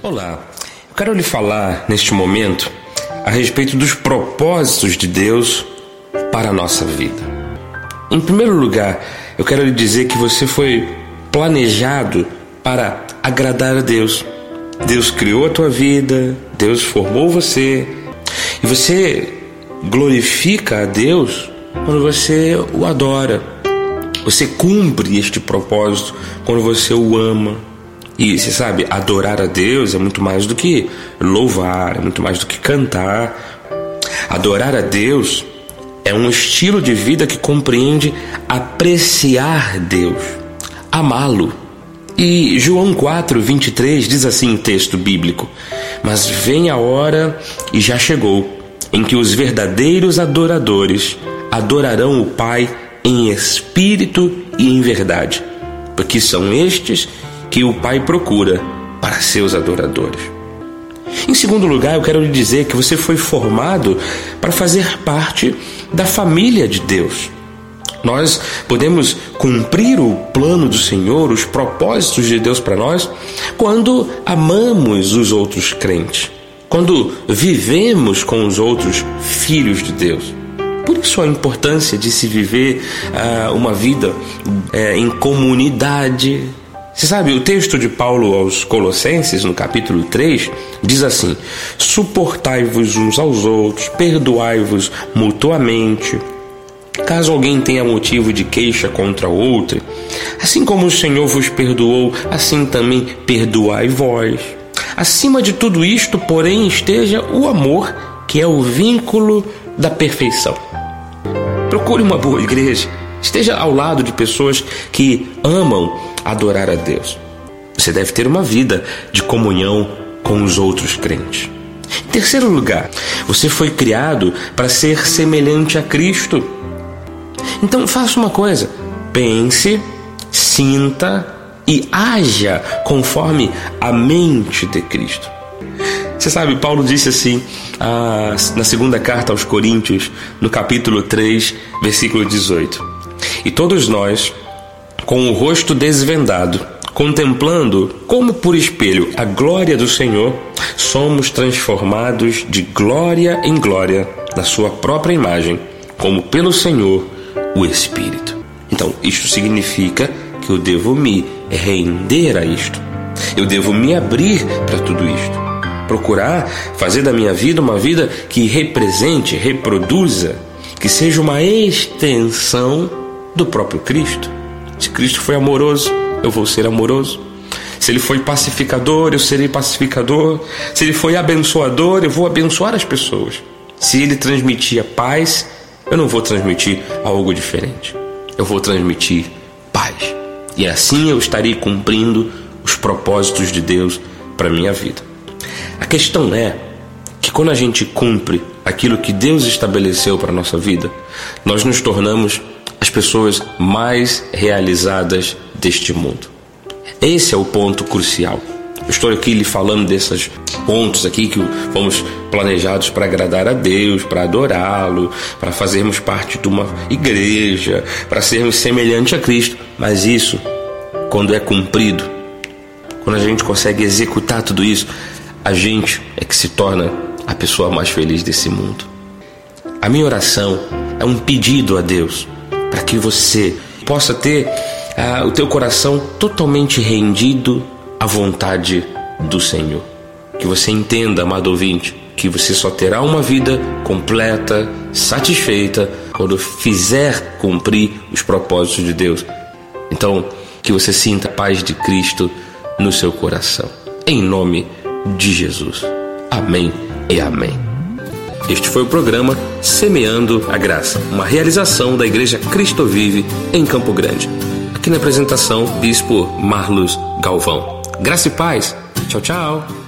Olá, eu quero lhe falar neste momento a respeito dos propósitos de Deus para a nossa vida. Em primeiro lugar, eu quero lhe dizer que você foi planejado para agradar a Deus. Deus criou a tua vida, Deus formou você e você glorifica a Deus quando você o adora. Você cumpre este propósito quando você o ama. E você sabe, adorar a Deus é muito mais do que louvar, é muito mais do que cantar. Adorar a Deus é um estilo de vida que compreende apreciar Deus, amá-lo. E João 4, 23 diz assim o texto bíblico: Mas vem a hora, e já chegou, em que os verdadeiros adoradores adorarão o Pai em espírito e em verdade, porque são estes que o Pai procura para seus adoradores. Em segundo lugar, eu quero lhe dizer que você foi formado para fazer parte da família de Deus. Nós podemos cumprir o plano do Senhor, os propósitos de Deus para nós, quando amamos os outros crentes, quando vivemos com os outros filhos de Deus. Por isso a importância de se viver uh, uma vida uh, em comunidade. Você sabe, o texto de Paulo aos Colossenses, no capítulo 3, diz assim: Suportai-vos uns aos outros, perdoai-vos mutuamente. Caso alguém tenha motivo de queixa contra outro, assim como o Senhor vos perdoou, assim também perdoai vós. Acima de tudo isto, porém, esteja o amor, que é o vínculo da perfeição. Procure uma boa igreja. Esteja ao lado de pessoas que amam adorar a Deus. Você deve ter uma vida de comunhão com os outros crentes. Em terceiro lugar, você foi criado para ser semelhante a Cristo. Então faça uma coisa: pense, sinta e haja conforme a mente de Cristo. Você sabe, Paulo disse assim ah, na segunda carta aos Coríntios, no capítulo 3, versículo 18: E todos nós, com o rosto desvendado, contemplando como por espelho a glória do Senhor, somos transformados de glória em glória na Sua própria imagem, como pelo Senhor, o Espírito. Então, isto significa que eu devo me render a isto. Eu devo me abrir para tudo isto procurar fazer da minha vida uma vida que represente, reproduza, que seja uma extensão do próprio Cristo. Se Cristo foi amoroso, eu vou ser amoroso. Se ele foi pacificador, eu serei pacificador. Se ele foi abençoador, eu vou abençoar as pessoas. Se ele transmitia paz, eu não vou transmitir algo diferente. Eu vou transmitir paz. E assim eu estarei cumprindo os propósitos de Deus para minha vida. A questão é que quando a gente cumpre aquilo que Deus estabeleceu para nossa vida, nós nos tornamos as pessoas mais realizadas deste mundo. Esse é o ponto crucial. Eu estou aqui lhe falando desses pontos aqui que fomos planejados para agradar a Deus, para adorá-lo, para fazermos parte de uma igreja, para sermos semelhantes a Cristo. Mas isso, quando é cumprido, quando a gente consegue executar tudo isso, a gente é que se torna a pessoa mais feliz desse mundo. A minha oração é um pedido a Deus para que você possa ter ah, o teu coração totalmente rendido à vontade do Senhor. Que você entenda, amado ouvinte, que você só terá uma vida completa, satisfeita, quando fizer cumprir os propósitos de Deus. Então, que você sinta a paz de Cristo no seu coração. Em nome de de Jesus. Amém e amém. Este foi o programa Semeando a Graça, uma realização da Igreja Cristo Vive em Campo Grande. Aqui na apresentação, Bispo Marlos Galvão. Graça e paz. Tchau, tchau.